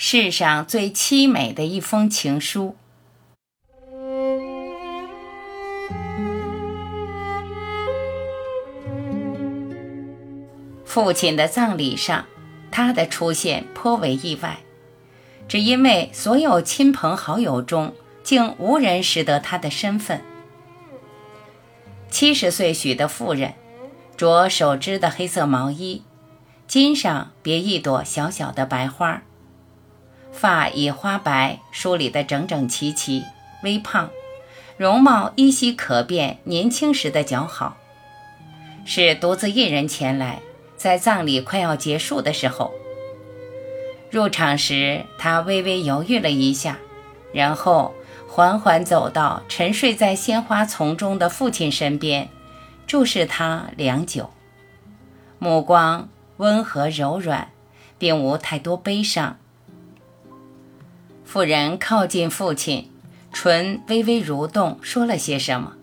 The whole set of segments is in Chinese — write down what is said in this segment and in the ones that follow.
世上最凄美的一封情书。父亲的葬礼上，他的出现颇为意外，只因为所有亲朋好友中，竟无人识得他的身份。七十岁许的妇人，着手织的黑色毛衣，襟上别一朵小小的白花，发已花白梳理得整整齐齐，微胖，容貌依稀可辨年轻时的姣好，是独自一人前来。在葬礼快要结束的时候，入场时，他微微犹豫了一下，然后缓缓走到沉睡在鲜花丛中的父亲身边，注视他良久，目光温和柔软，并无太多悲伤。妇人靠近父亲，唇微微蠕动，说了些什么，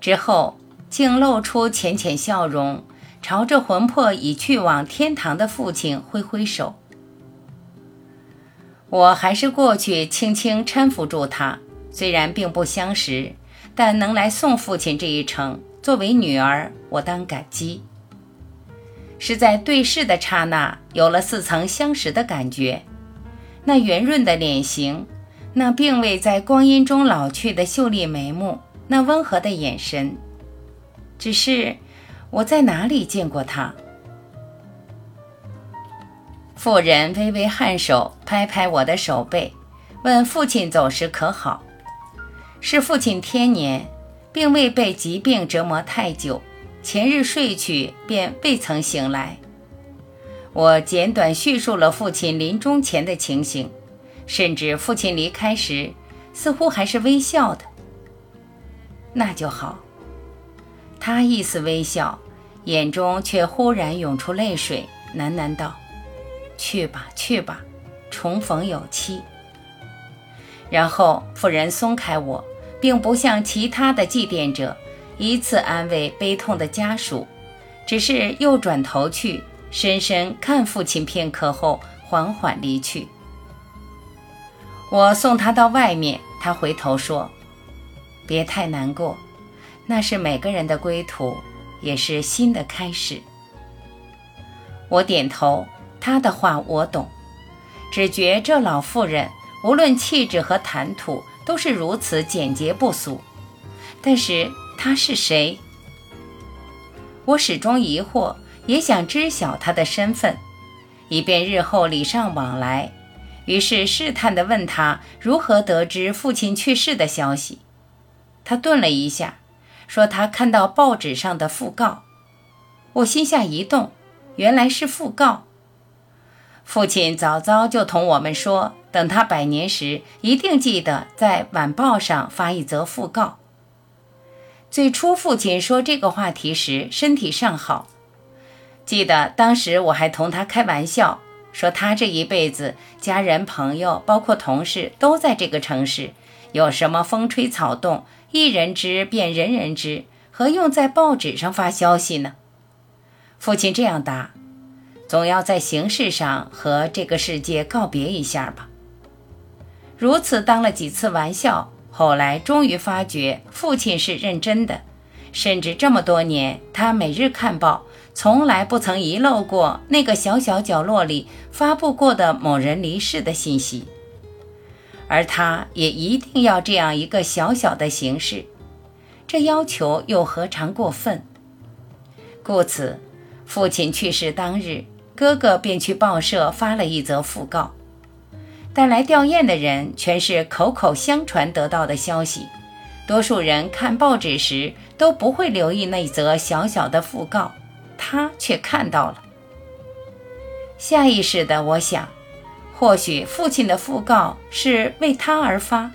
之后竟露出浅浅笑容。朝着魂魄已去往天堂的父亲挥挥手，我还是过去轻轻搀扶住他。虽然并不相识，但能来送父亲这一程，作为女儿，我当感激。是在对视的刹那，有了似曾相识的感觉。那圆润的脸型，那并未在光阴中老去的秀丽眉目，那温和的眼神，只是。我在哪里见过他？妇人微微颔首，拍拍我的手背，问父亲走时可好？是父亲天年，并未被疾病折磨太久，前日睡去便未曾醒来。我简短叙述了父亲临终前的情形，甚至父亲离开时，似乎还是微笑的。那就好。他一丝微笑，眼中却忽然涌出泪水，喃喃道：“去吧，去吧，重逢有期。”然后妇人松开我，并不像其他的祭奠者依次安慰悲痛的家属，只是又转头去，深深看父亲片刻后，缓缓离去。我送他到外面，他回头说：“别太难过。”那是每个人的归途，也是新的开始。我点头，他的话我懂，只觉这老妇人无论气质和谈吐都是如此简洁不俗。但是她是谁？我始终疑惑，也想知晓他的身份，以便日后礼尚往来。于是试探地问他如何得知父亲去世的消息。他顿了一下。说他看到报纸上的讣告，我心下一动，原来是讣告。父亲早早就同我们说，等他百年时，一定记得在晚报上发一则讣告。最初父亲说这个话题时，身体尚好，记得当时我还同他开玩笑，说他这一辈子，家人、朋友，包括同事，都在这个城市，有什么风吹草动。一人知便人人知，何用在报纸上发消息呢？父亲这样答：“总要在形式上和这个世界告别一下吧。”如此当了几次玩笑，后来终于发觉父亲是认真的，甚至这么多年，他每日看报，从来不曾遗漏过那个小小角落里发布过的某人离世的信息。而他也一定要这样一个小小的形式，这要求又何尝过分？故此，父亲去世当日，哥哥便去报社发了一则讣告。但来吊唁的人全是口口相传得到的消息，多数人看报纸时都不会留意那则小小的讣告，他却看到了。下意识的，我想。或许父亲的讣告是为他而发，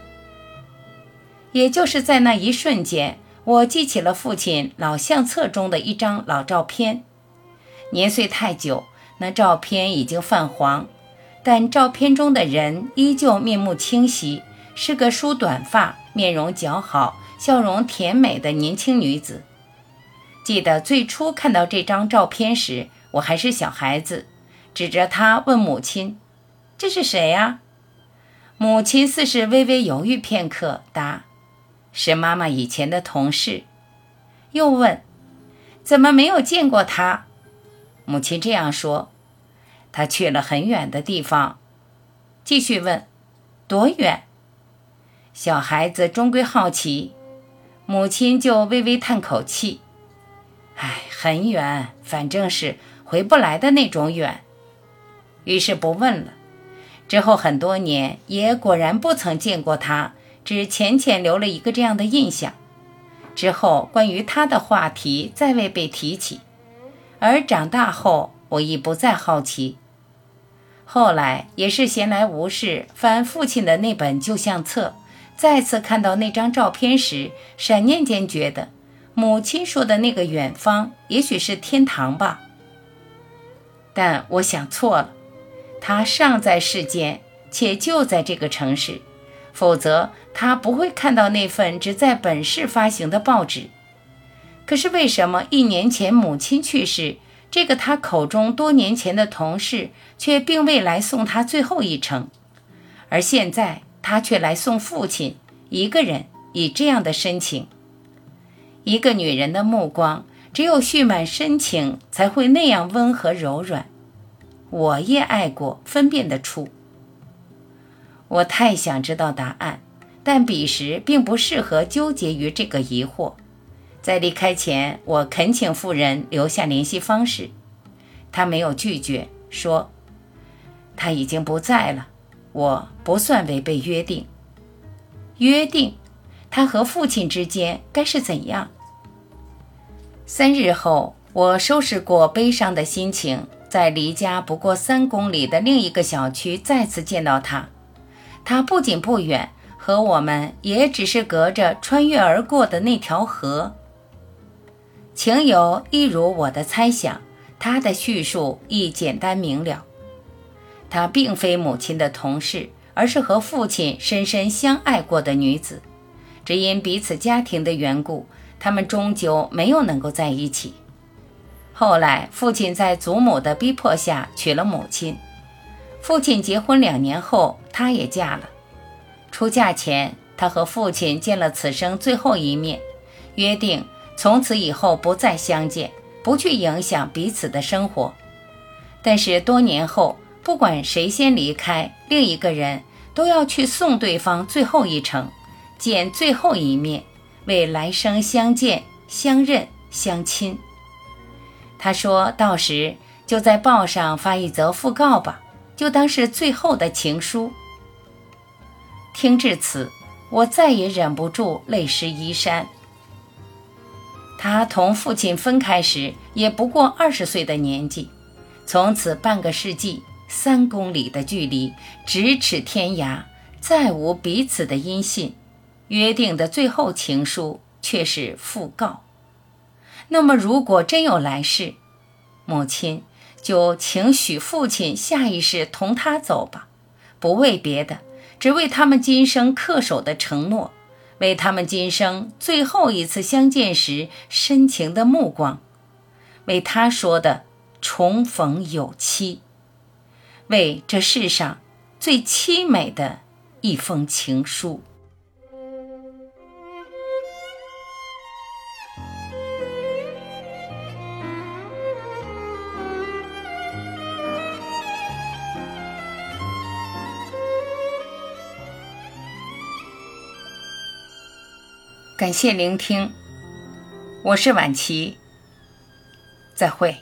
也就是在那一瞬间，我记起了父亲老相册中的一张老照片。年岁太久，那照片已经泛黄，但照片中的人依旧面目清晰，是个梳短发、面容姣好、笑容甜美的年轻女子。记得最初看到这张照片时，我还是小孩子，指着他问母亲。这是谁呀？”母亲似是微微犹豫片刻，答：“是妈妈以前的同事。”又问：“怎么没有见过他？”母亲这样说：“他去了很远的地方。”继续问：“多远？”小孩子终归好奇，母亲就微微叹口气：“哎，很远，反正是回不来的那种远。”于是不问了。之后很多年，也果然不曾见过他，只浅浅留了一个这样的印象。之后关于他的话题再未被提起，而长大后我亦不再好奇。后来也是闲来无事，翻父亲的那本旧相册，再次看到那张照片时，闪念间觉得母亲说的那个远方，也许是天堂吧。但我想错了。他尚在世间，且就在这个城市，否则他不会看到那份只在本市发行的报纸。可是为什么一年前母亲去世，这个他口中多年前的同事却并未来送他最后一程，而现在他却来送父亲一个人，以这样的深情？一个女人的目光，只有蓄满深情，才会那样温和柔软。我也爱过，分辨得出。我太想知道答案，但彼时并不适合纠结于这个疑惑。在离开前，我恳请妇人留下联系方式，她没有拒绝，说她已经不在了。我不算违背约定。约定，他和父亲之间该是怎样？三日后，我收拾过悲伤的心情。在离家不过三公里的另一个小区再次见到他，他不仅不远，和我们也只是隔着穿越而过的那条河。情由一如我的猜想，他的叙述亦简单明了。她并非母亲的同事，而是和父亲深深相爱过的女子，只因彼此家庭的缘故，他们终究没有能够在一起。后来，父亲在祖母的逼迫下娶了母亲。父亲结婚两年后，她也嫁了。出嫁前，她和父亲见了此生最后一面，约定从此以后不再相见，不去影响彼此的生活。但是多年后，不管谁先离开，另一个人都要去送对方最后一程，见最后一面，为来生相见、相认、相亲。他说到时就在报上发一则讣告吧，就当是最后的情书。听至此，我再也忍不住泪湿衣衫。他同父亲分开时也不过二十岁的年纪，从此半个世纪、三公里的距离，咫尺天涯，再无彼此的音信，约定的最后情书却是讣告。那么，如果真有来世，母亲就请许父亲下一世同他走吧，不为别的，只为他们今生恪守的承诺，为他们今生最后一次相见时深情的目光，为他说的重逢有期，为这世上最凄美的一封情书。感谢聆听，我是晚琪，再会。